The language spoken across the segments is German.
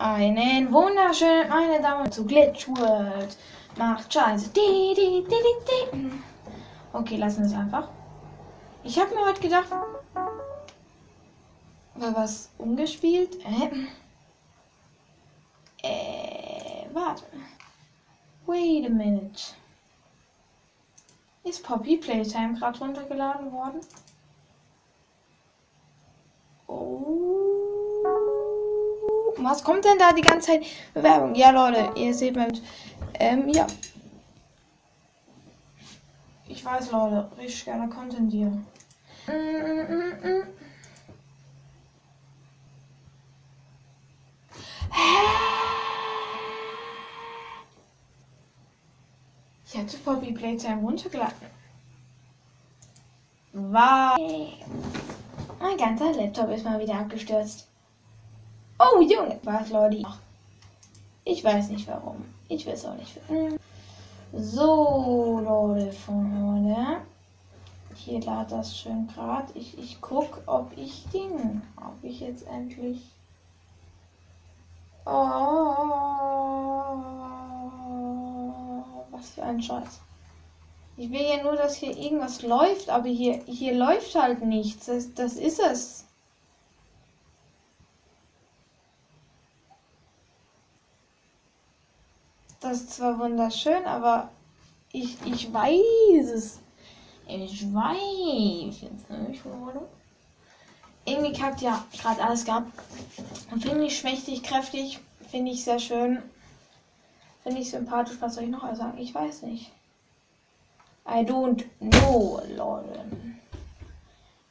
Einen wunderschönen, meine Damen zu Glitch World. Macht Scheiße. Die, die, die. Okay, lassen wir es einfach. Ich habe mir heute gedacht, war was umgespielt? Äh, äh warte. Wait a minute. Ist Poppy Playtime gerade runtergeladen worden? Oh. Was kommt denn da die ganze Zeit? Bewerbung. Ja, Leute, ihr seht mal. Ähm, ja. Ich weiß, Leute, richtig geiler Content hier. Mm, mm, mm. Ich hatte Poppy Playtime runtergeladen. Wow. Mein ganzer Laptop ist mal wieder abgestürzt. Oh, Junge. Was, Leute? Ich weiß nicht warum. Ich weiß auch nicht. Warum. So, Leute, von heute. Hier lad das schön gerade. Ich, ich guck, ob ich Ding. Ob ich jetzt endlich. Oh, was für ein Scheiß. Ich will ja nur, dass hier irgendwas läuft, aber hier, hier läuft halt nichts. Das, das ist es. Das ist zwar wunderschön, aber ich, ich weiß es. Ich weiß jetzt nicht? Irgendwie kackt ja gerade alles gehabt. Finde ich schmächtig, kräftig. Finde ich sehr schön. Finde ich sympathisch. Was soll ich noch sagen? Ich weiß nicht. I don't know, Leute.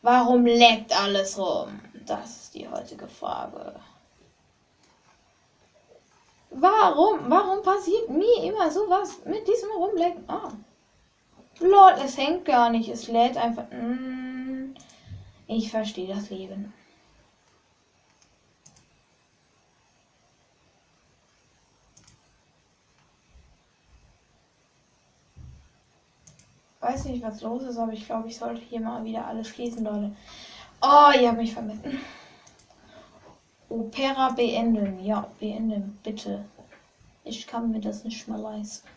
Warum leckt alles rum? Das ist die heutige Frage. Warum? Warum passiert mir immer sowas mit diesem Rumlecken? Ah. Lord, es hängt gar nicht. Es lädt einfach. Mm, ich verstehe das Leben. weiß nicht, was los ist, aber ich glaube, ich sollte hier mal wieder alles schließen, Leute. Oh, ihr habt mich vermissen. Opera beenden. Ja, beenden, bitte. Ich kann mir das nicht mehr leisten.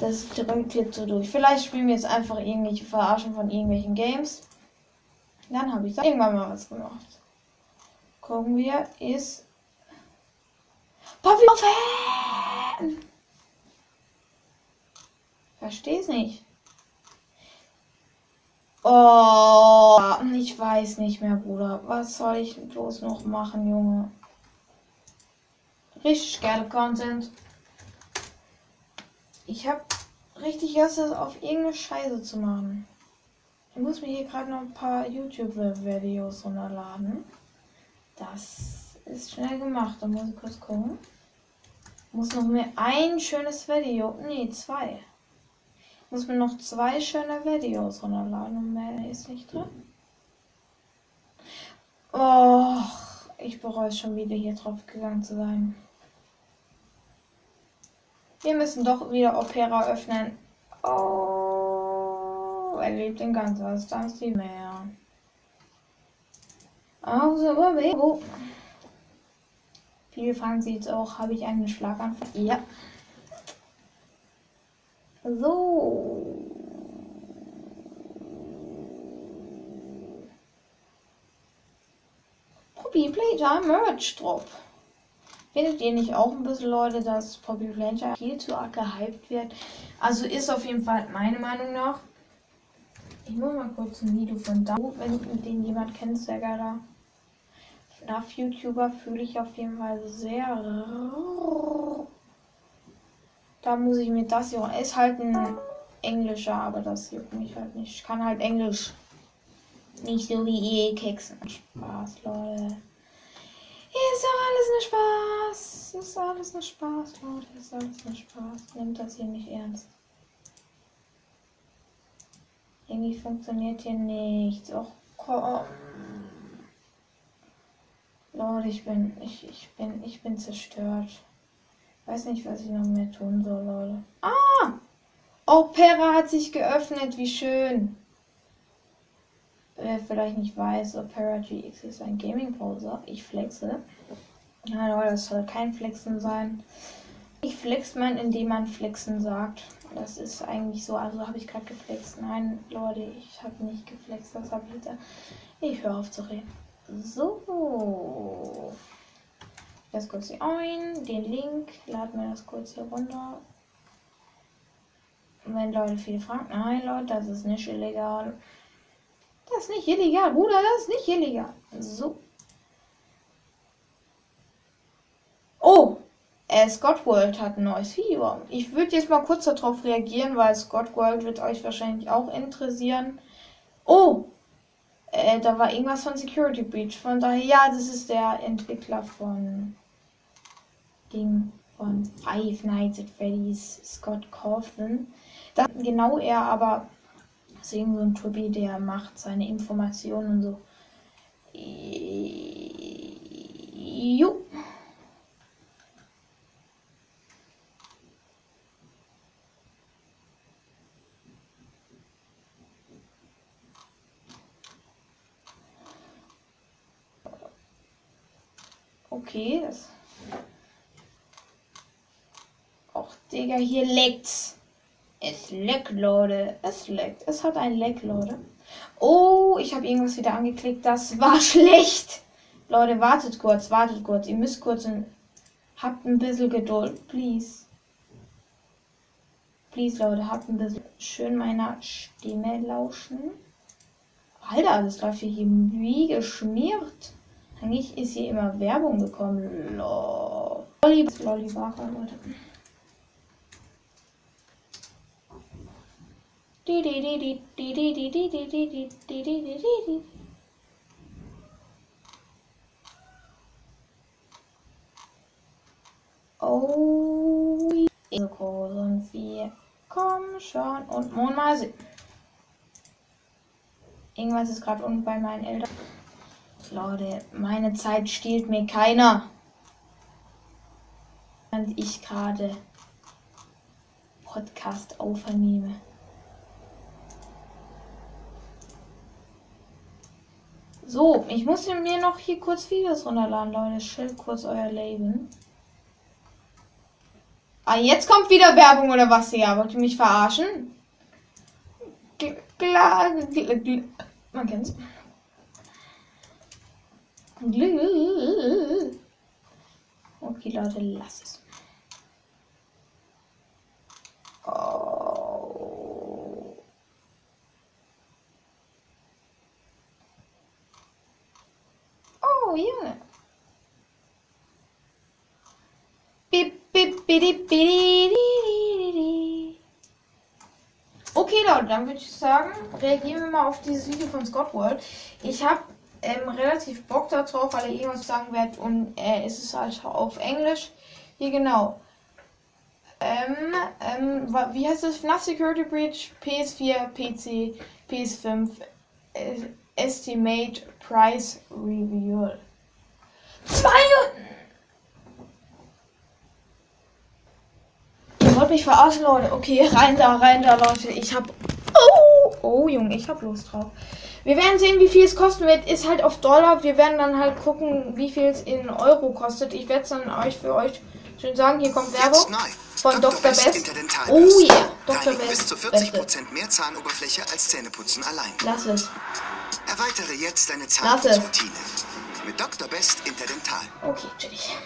Das drückt jetzt so durch. Vielleicht spielen wir jetzt einfach irgendwelche Verarschen von irgendwelchen Games. Dann habe ich irgendwann mal was gemacht. Gucken wir, ist Poppy Fan! Versteh's nicht. Oh, ich weiß nicht mehr, Bruder. Was soll ich bloß noch machen, Junge? Richtig geile Content. Ich hab richtig Lust, auf irgendeine Scheiße zu machen. Ich muss mir hier gerade noch ein paar YouTube-Videos runterladen. Das ist schnell gemacht. Da muss ich kurz gucken. Muss noch mehr ein schönes Video. Nee, zwei muss mir noch zwei schöne Videos runterladen und mehr ist nicht drin. Oh, ich bereue es schon wieder hier drauf gegangen zu sein. Wir müssen doch wieder Opera öffnen. Oh, er lebt in Kansas, da ist die Meer. Also, wo? Viele fragen sich jetzt auch, habe ich einen Schlaganfall? Ja. So. Poppy Playtime Merch Drop. Findet ihr nicht auch ein bisschen, Leute, dass Poppy Playtime viel zu arg gehypt wird? Also ist auf jeden Fall meine Meinung nach. Ich muss mal kurz ein Video von da, wenn den jemand kennt, sehr geiler. Nach YouTuber fühle ich auf jeden Fall sehr da muss ich mir das hier. Ist halt ein englischer, aber das juckt mich halt nicht. Ich kann halt Englisch. Nicht so wie ihr Keksen. Spaß, Leute. Ist doch alles nur Spaß. Ist alles nur Spaß, Leute. Ist alles nur Spaß. Nehmt das hier nicht ernst. Irgendwie funktioniert hier nichts. Och komm. Leute, ich bin, ich, ich bin, ich bin zerstört. Weiß nicht, was ich noch mehr tun soll, Leute. Ah! Opera hat sich geöffnet, wie schön. Wer vielleicht nicht weiß, Opera GX ist ein Gaming-Browser. Ich flexe. Ja, Leute, das soll kein Flexen sein. Ich flext man, indem man Flexen sagt. Das ist eigentlich so, also habe ich gerade geflext. Nein, Leute, ich habe nicht geflext. Das habe ich jetzt. Ich höre auf zu reden. So. Das kurz hier ein, den Link, laden wir das kurz hier runter. Wenn Leute viele fragen, nein Leute, das ist nicht illegal. Das ist nicht illegal, Bruder, das ist nicht illegal. So. Oh, äh, Scott World hat ein neues Video. Ich würde jetzt mal kurz darauf reagieren, weil Scott World wird euch wahrscheinlich auch interessieren. Oh, äh, da war irgendwas von Security Breach. Von daher, ja, das ist der Entwickler von Ding von Five Nights at Freddy's, Scott Coughlin. Das, genau er, aber ist irgend so ein Tobi, der macht seine Informationen und so. Jo. Okay, das. Och, Digga, hier leckt's. Es leckt, Leute. Es leckt. Es hat ein Leck, Leute. Oh, ich habe irgendwas wieder angeklickt. Das war schlecht. Leute, wartet kurz, wartet kurz. Ihr müsst kurz ein. Habt ein bisschen Geduld, please. Please, Leute, habt ein bisschen schön meiner Stimme lauschen. Alter, das läuft hier wie geschmiert. Eigentlich ist hier immer Werbung gekommen. Lolli, Lolli war Leute. Oh, so groß und wir kommen schon und Mond mal sehen. Irgendwas ist gerade unten bei meinen Eltern. Leute, meine Zeit stiehlt mir keiner. Während ich gerade Podcast aufnehme. So, ich muss mir noch hier kurz Videos runterladen, Leute. Schild kurz euer Leben. Ah, jetzt kommt wieder Werbung oder was hier? Wollt ihr mich verarschen? Klar, man kennt's. Okay, Leute, lass es. Oh. Oh, Junge. Bip, bip, bip, bip, Okay, Leute, dann würde ich sagen, reagieren wir mal auf dieses Video von Scott World. Ich habe ähm, relativ Bock darauf, weil er irgendwas sagen wird und äh, ist es halt auf Englisch. Hier genau. Ähm, ähm, wie heißt das? FNAF Security Breach, PS4, PC, PS5, äh, Estimate Price Reveal. Zwei Ihr wollt mich verarschen, Leute. Okay, rein da, rein da, Leute. Ich hab. Junge, ich hab Lust drauf. Wir werden sehen, wie viel es kosten wird. Ist halt auf Dollar. Wir werden dann halt gucken, wie viel es in Euro kostet. Ich werde es dann euch für euch schön sagen. Hier kommt Werbung von Dr. Best. Best. Oh yeah, Dr. Best. bis zu 40% mehr Zahnoberfläche als Zähneputzen allein. Lass es. Erweitere jetzt deine Zahnarztroutine mit Dr. Best Interdental. Okay, chillig.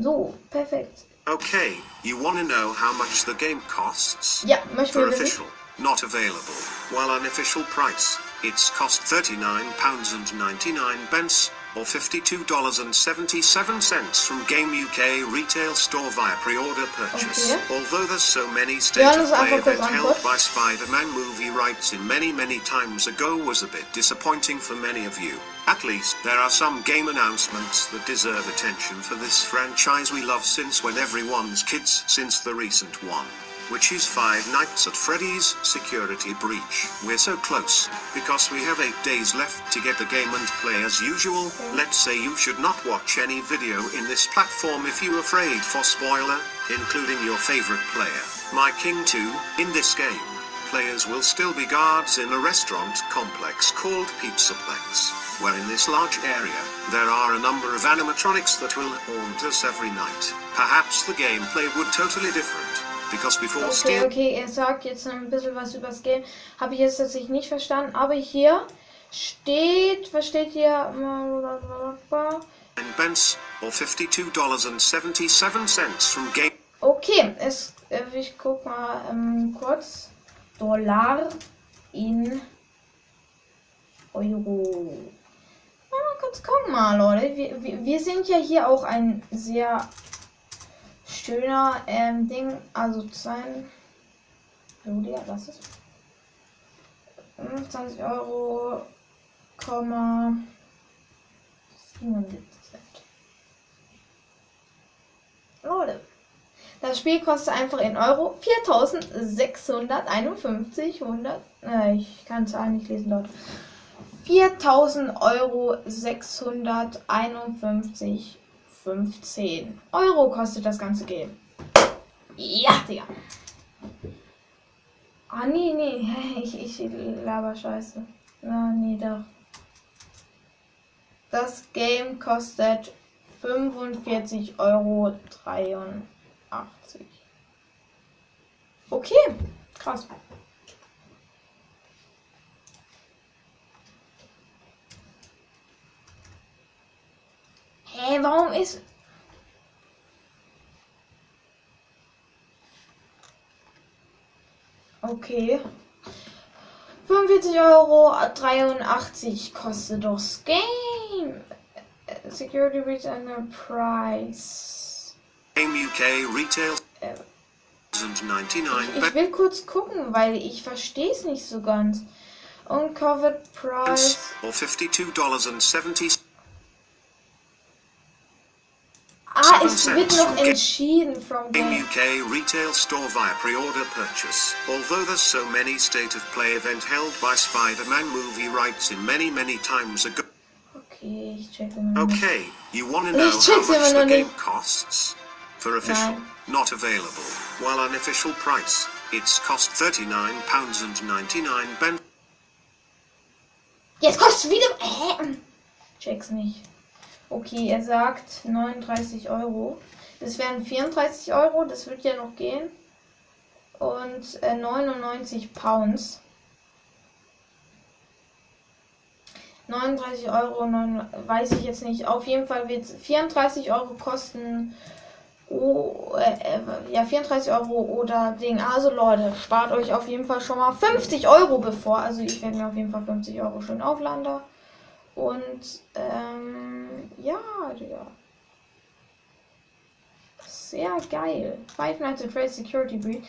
So, perfekt. Okay, you want to know how much the game costs? Ja, möchten wir wissen. official, not available. While unofficial price, it's cost £39.99 pence, or $52.77 from Game UK retail store via pre-order purchase. Okay. Although there's so many Ja, state das of ist play event held by Spider-Man movie rights in many many times ago was a bit disappointing for many of you. At least there are some game announcements that deserve attention for this franchise we love since when everyone's kids since the recent one which is Five Nights at Freddy's Security Breach. We're so close, because we have 8 days left to get the game and play as usual. Let's say you should not watch any video in this platform if you're afraid for spoiler, including your favorite player, My King 2. In this game, players will still be guards in a restaurant complex called Pizzaplex. where in this large area, there are a number of animatronics that will haunt us every night. Perhaps the gameplay would totally different. Because before Okay, okay, er sagt jetzt ein bisschen was über das Game. Habe ich jetzt tatsächlich nicht verstanden. Aber hier steht, was steht hier? pence or $52.77 from game Okay, es, äh, ich guck mal ähm, kurz. Dollar in Euro. Mal kurz gucken mal, Leute. Wir, wir, wir sind ja hier auch ein sehr schöner ähm, Ding. Also sein. Digga, was ist? 25 Euro, Komma 77 Cent. Leute. Das Spiel kostet einfach in Euro 4651, 100. Äh, ich kann Zahlen nicht lesen dort. 4000 Euro 651 15 Euro kostet das ganze Game. Ja, Digga. Ah, nee, nee. Ich, ich laber Scheiße. Na, nee, doch. Das Game kostet 45,83 Euro. Okay, krass. Hä, warum ist. Okay. 45 Euro 83 kostet das Game. Security Breach Enterprise. Game UK Retail Äh, 2099 ich will kurz gucken, weil ich verstehe es nicht so ganz. Uncovered Price. or $52.70 wird noch entschieden from. UK retail store via pre-order purchase. Although there's so many state of play event held by Spider-Man movie rights in many many times ago. Okay, ich check noch. Okay, you wanna know Ich how much the game costs? For official, Nein. not available. While unofficial price, it's cost 39 pounds and 99 pence. Jetzt kostet wieder. Hä? Check's nicht. Okay, er sagt 39 Euro. Das wären 34 Euro, das wird ja noch gehen. Und äh, 99 Pounds. 39 Euro, 9, weiß ich jetzt nicht. Auf jeden Fall wird 34 Euro kosten. Oh, äh, ja, 34 Euro oder Ding. Also Leute, spart euch auf jeden Fall schon mal 50 Euro bevor. Also ich werde mir auf jeden Fall 50 Euro schön aufladen. Und ähm, Digga. Sehr geil. Five Nights at Freddy's Security Breach.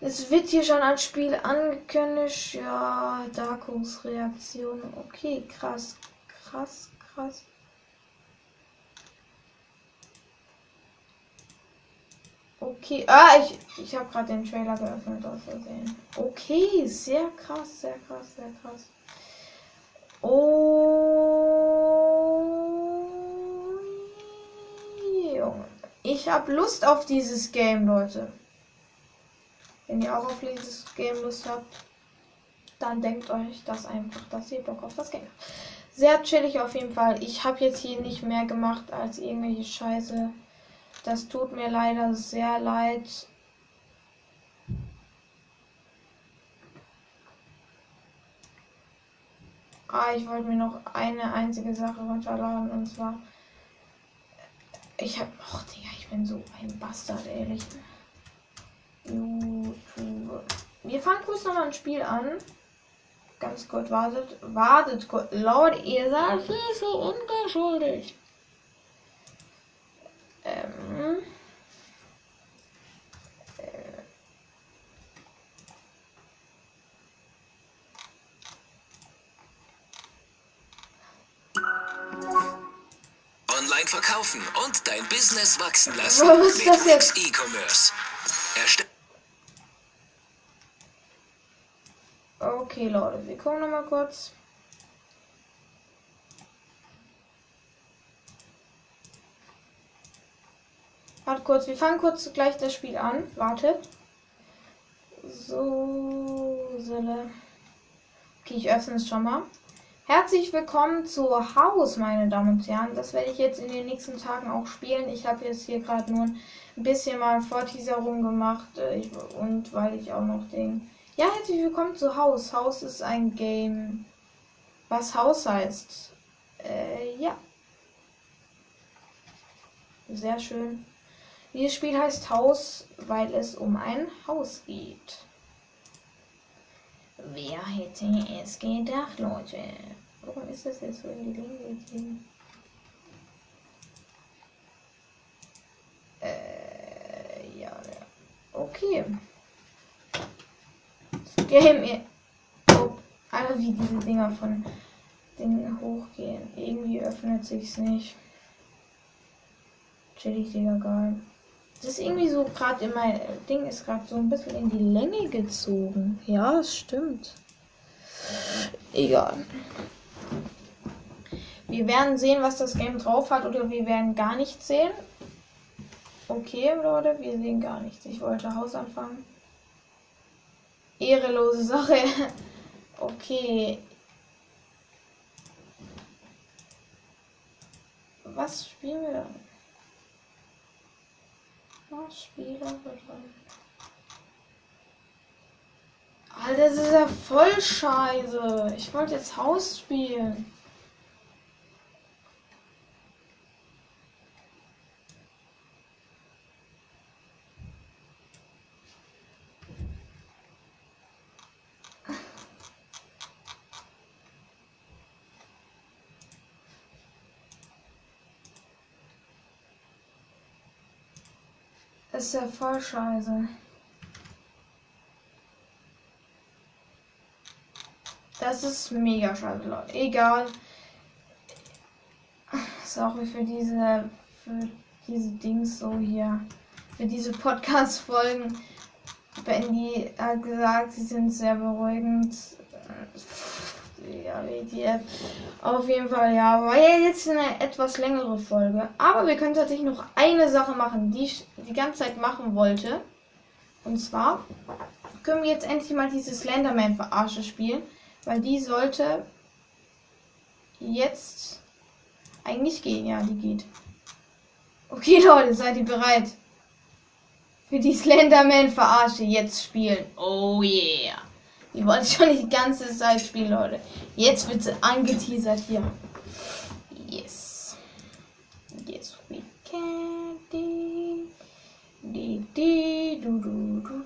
Es wird hier schon als Spiel angekündigt. Ja, Darkos Reaktion. Okay, krass. Krass, krass. Okay, ah, ich, ich habe gerade den Trailer geöffnet aus Versehen. Okay, sehr krass, sehr krass, sehr krass. Oh, Junge. Ich habe Lust auf dieses Game, Leute. Wenn ihr auch auf dieses Game Lust habt, dann denkt euch das einfach, dass ihr Bock auf das Game habt. Sehr chillig auf jeden Fall. Ich habe jetzt hier nicht mehr gemacht als irgendwelche Scheiße. Das tut mir leider sehr leid. Ah, ich wollte mir noch eine einzige Sache runterladen und zwar. Ich hab. Och, Digga, ich bin so ein Bastard, ehrlich. YouTube. Wir fangen kurz nochmal ein Spiel an. Ganz kurz, wartet. Wartet kurz. Leute, ihr seid so ungeschuldig. Ähm. Online verkaufen und dein Business wachsen lassen Was ist mit das jetzt? E-Commerce. Erste Okay, Leute, wir gucken nochmal kurz. Warte kurz, wir fangen kurz gleich das Spiel an. Wartet. So, Sille. Okay, ich öffne es schon mal. Herzlich willkommen zu Haus, meine Damen und Herren. Das werde ich jetzt in den nächsten Tagen auch spielen. Ich habe jetzt hier gerade nur ein bisschen mal Vorteaserung gemacht äh, ich, und weil ich auch noch den. Ja, herzlich willkommen zu Haus. Haus ist ein Game, was Haus heißt. Äh, ja. Sehr schön. Dieses Spiel heißt Haus, weil es um ein Haus geht. Wer hätte es gedacht, Leute? Warum ist das jetzt so in die Länge gegangen? Äh, ja, ja. Okay. Das Game. Oh, Alter, wie diese Dinger von Dingen hochgehen. Irgendwie öffnet sich's nicht. Chillig, Digga, geil. Das ist irgendwie so gerade in mein Ding ist gerade so ein bisschen in die Länge gezogen. Ja, es stimmt. Egal. Wir werden sehen, was das Game drauf hat, oder wir werden gar nichts sehen. Okay, Leute, wir sehen gar nichts. Ich wollte Haus anfangen. Ehrelose Sache. Okay. Was spielen wir dann? Was Spieler? Alter, das ist ja voll scheiße. Ich wollte jetzt Haus spielen. Ist ja voll scheiße. Das ist mega scheiße, Leute. Egal. Sorry für diese, für diese Dings so hier. Für diese Podcast-Folgen. Die hat gesagt, sie sind sehr beruhigend. Ja, WTF. Auf jeden Fall, ja. War ja jetzt eine etwas längere Folge. Aber wir können tatsächlich noch eine Sache machen, die ich die ganze Zeit machen wollte. Und zwar können wir jetzt endlich mal diese Slenderman-Verarsche spielen. Weil die sollte jetzt eigentlich gehen. Ja, die geht. Okay, Leute, seid ihr bereit? Für die Slenderman-Verarsche jetzt spielen. Oh yeah. Die wollte schon die ganze Zeit spielen, Leute. Jetzt wird sie angeteasert hier. Yes. Yes, we can. Di, di, di, du, du, du.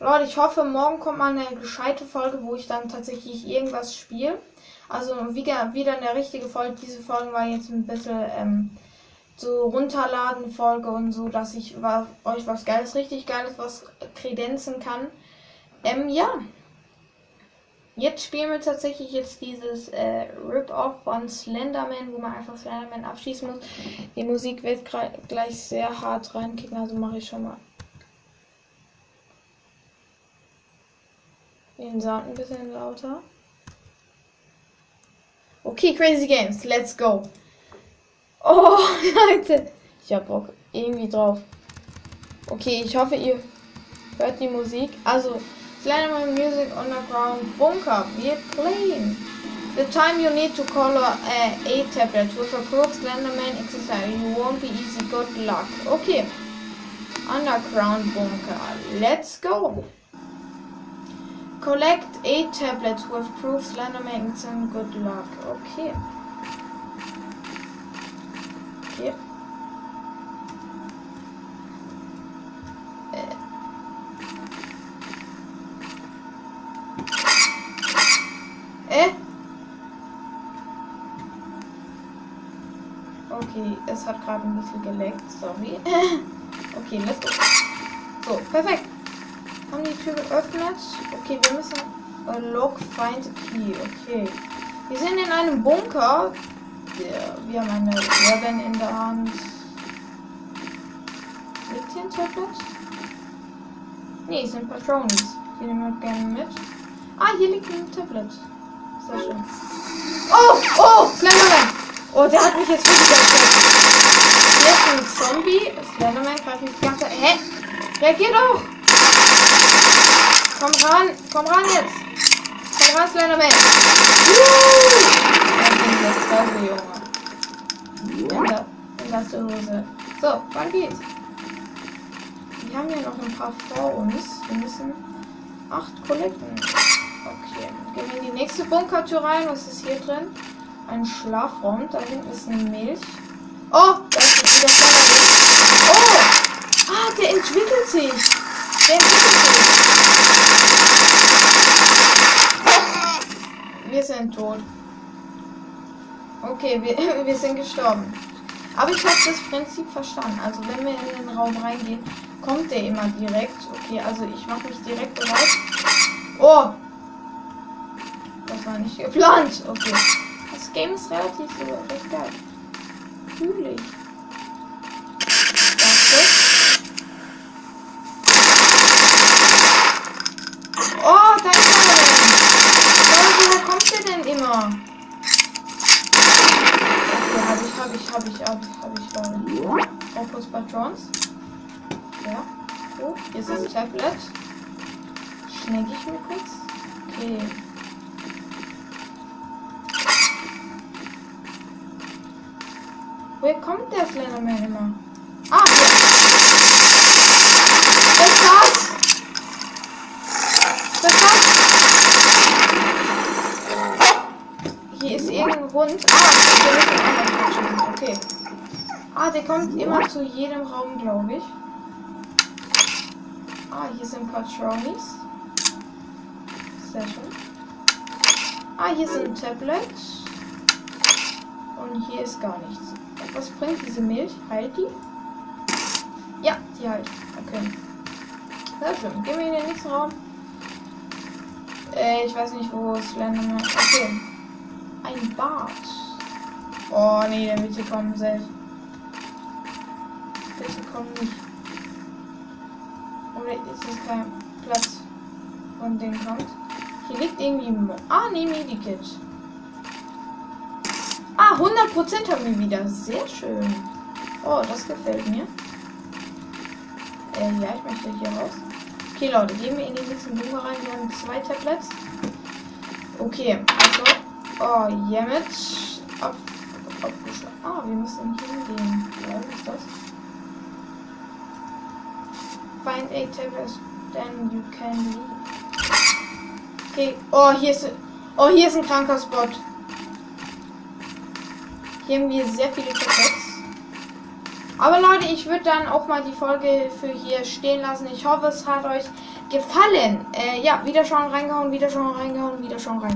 Leute, ich hoffe, morgen kommt mal eine gescheite Folge, wo ich dann tatsächlich irgendwas spiele. Also wieder, wieder eine richtige Folge. Diese Folge war jetzt ein bisschen ähm, so runterladen Folge und so, dass ich war, euch was Geiles, richtig Geiles, was kredenzen kann. Ähm, ja. Jetzt spielen wir tatsächlich jetzt dieses äh, Rip-Off von Slenderman, wo man einfach Slenderman abschießen muss. Die Musik wird gleich sehr hart reinkicken, also mache ich schon mal den Sound ein bisschen lauter. Okay, Crazy Games, let's go. Oh, Leute. Ich hab Bock irgendwie drauf. Okay, ich hoffe, ihr hört die Musik. Also, Slenderman Music Underground Bunker. We're playing. The time you need to color a, a tablet with a Crook Slenderman exercise. You won't be easy. Good luck. Okay. Underground Bunker. Let's go. Collect eight tablets with proof Slenderman and good luck. Okay. Okay. Äh. Äh? Okay, es hat gerade ein bisschen geleckt, sorry. okay, let's go. So, perfekt. Haben die Tür geöffnet? Okay, wir müssen. Lock, find key. Okay. Wir sind in einem Bunker. Ja, wir haben eine Weapon in der Hand. Liegt hier ein Tablet? Es sind Patrons. Die nehmen wir gerne mit. Ah, hier liegt ein Tablet. Sehr schön. Oh, oh, Slenderman! Oh, der hat mich jetzt wirklich erschreckt. Hier ist ein Zombie. Slenderman greift mich die ganze. Hä? Reagier doch! Komm ran! Komm ran jetzt! Komm ran, Slenderman! Das war so, Junge. In in der Hose. So, wann geht's? Wir haben ja noch ein paar vor uns. Wir müssen acht collecten. Okay. Gehen wir in die nächste Bunkertür rein. Was ist hier drin? Ein Schlafraum. Da hinten ist eine Milch. Oh, da ist wieder Milch. Oh! Ah, der entwickelt sich. Der entwickelt sich. Wir sind tot. Okay, wir, wir sind gestorben. Aber ich habe das Prinzip verstanden. Also wenn wir in den Raum reingehen, kommt der immer direkt. Okay, also ich mache mich direkt bereit. Oh! Das war nicht geplant. Okay. Das Game ist relativ so recht geil. Fühle ich. Oh, da ist er denn. Woher kommt der denn immer? Okay, habe ich, habe ich, habe ich, Leute. Auch kurz Patrons. Ja. So, hier ist das Tablet. Schneck ich mir kurz. Okay. Woher kommt der Slenderman immer? Ah, hier. Was ist das? Was ist das? Hier ist irgendein Hund. Ah, der ist ein anderer Okay. Ah, der kommt immer zu jedem Raum, glaube ich. Ah, hier sind Patronis. Sehr schön. Ah, hier sind ein Tablet. Und hier ist gar nichts. Was bringt diese Milch? Heilt die? Ja, die heilt. Okay. Sehr schön. Gehen wir in den nächsten Raum. Äh, ich weiß nicht, wo Slenderman. Okay. Ein Bad. Oh, nee, der wird hier kommen selbst. Bitte komm nicht. Oder ist es kein Platz, von dem kommt? Hier liegt irgendwie. Mo ah, nee, Medikit. Ah, 100% haben wir wieder. Sehr schön. Oh, das gefällt mir. Äh, ja, ich möchte hier raus. Okay, Leute, gehen wir in den nächsten Bunker rein. Wir haben zwei Tablets. Okay, also. Oh, Yemit. Ab, abgeschlossen. Ah, wir müssen hingehen. Ja, was ist das? Find eight tablets, then you can leave. Okay. Oh, hier ist. Oh, hier ist ein kranker Spot. Hier haben wir sehr viele Tablets. Aber Leute, ich würde dann auch mal die Folge für hier stehen lassen. Ich hoffe, es hat euch gefallen. Äh, ja, Wiederschauen reingehauen, Wiederschauen reingehauen, Wiederschauen reingehauen.